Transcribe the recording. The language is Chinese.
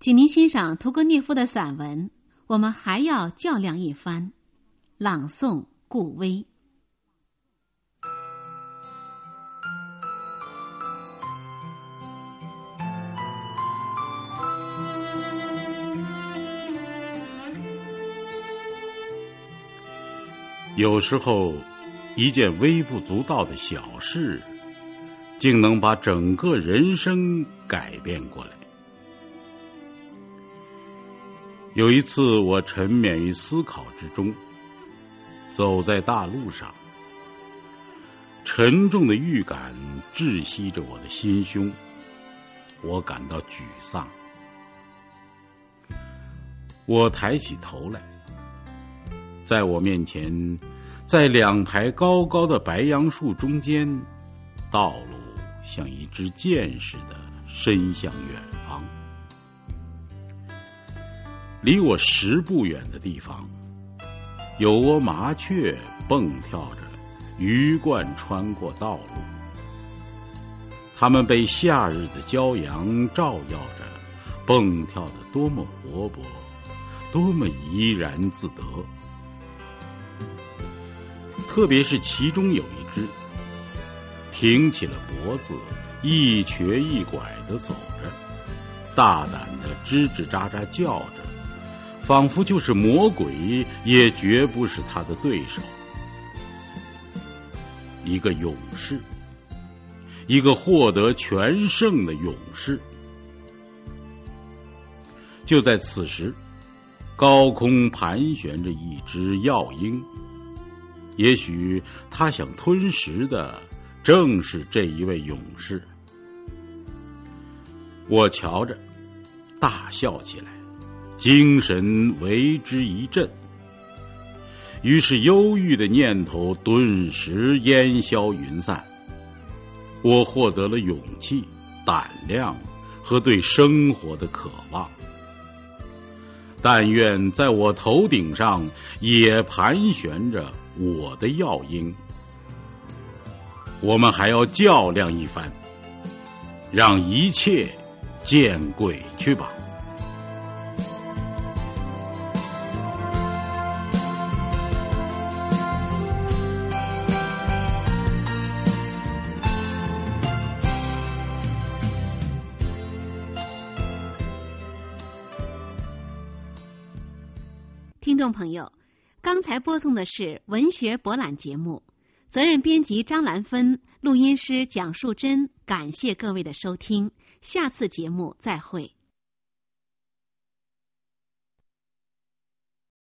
请您欣赏屠格涅夫的散文。我们还要较量一番。朗诵：顾威。有时候，一件微不足道的小事，竟能把整个人生改变过来。有一次，我沉湎于思考之中，走在大路上，沉重的预感窒息着我的心胸，我感到沮丧。我抬起头来，在我面前，在两排高高的白杨树中间，道路像一支箭似的伸向远方。离我十步远的地方，有窝麻雀蹦跳着，鱼贯穿过道路。它们被夏日的骄阳照耀着，蹦跳的多么活泼，多么怡然自得。特别是其中有一只，挺起了脖子，一瘸一拐的走着，大胆的吱吱喳喳叫着。仿佛就是魔鬼，也绝不是他的对手。一个勇士，一个获得全胜的勇士。就在此时，高空盘旋着一只药鹰。也许他想吞食的正是这一位勇士。我瞧着，大笑起来。精神为之一振，于是忧郁的念头顿时烟消云散。我获得了勇气、胆量和对生活的渴望。但愿在我头顶上也盘旋着我的药鹰。我们还要较量一番，让一切见鬼去吧！听众朋友，刚才播送的是文学博览节目，责任编辑张兰芬，录音师蒋树珍，感谢各位的收听，下次节目再会。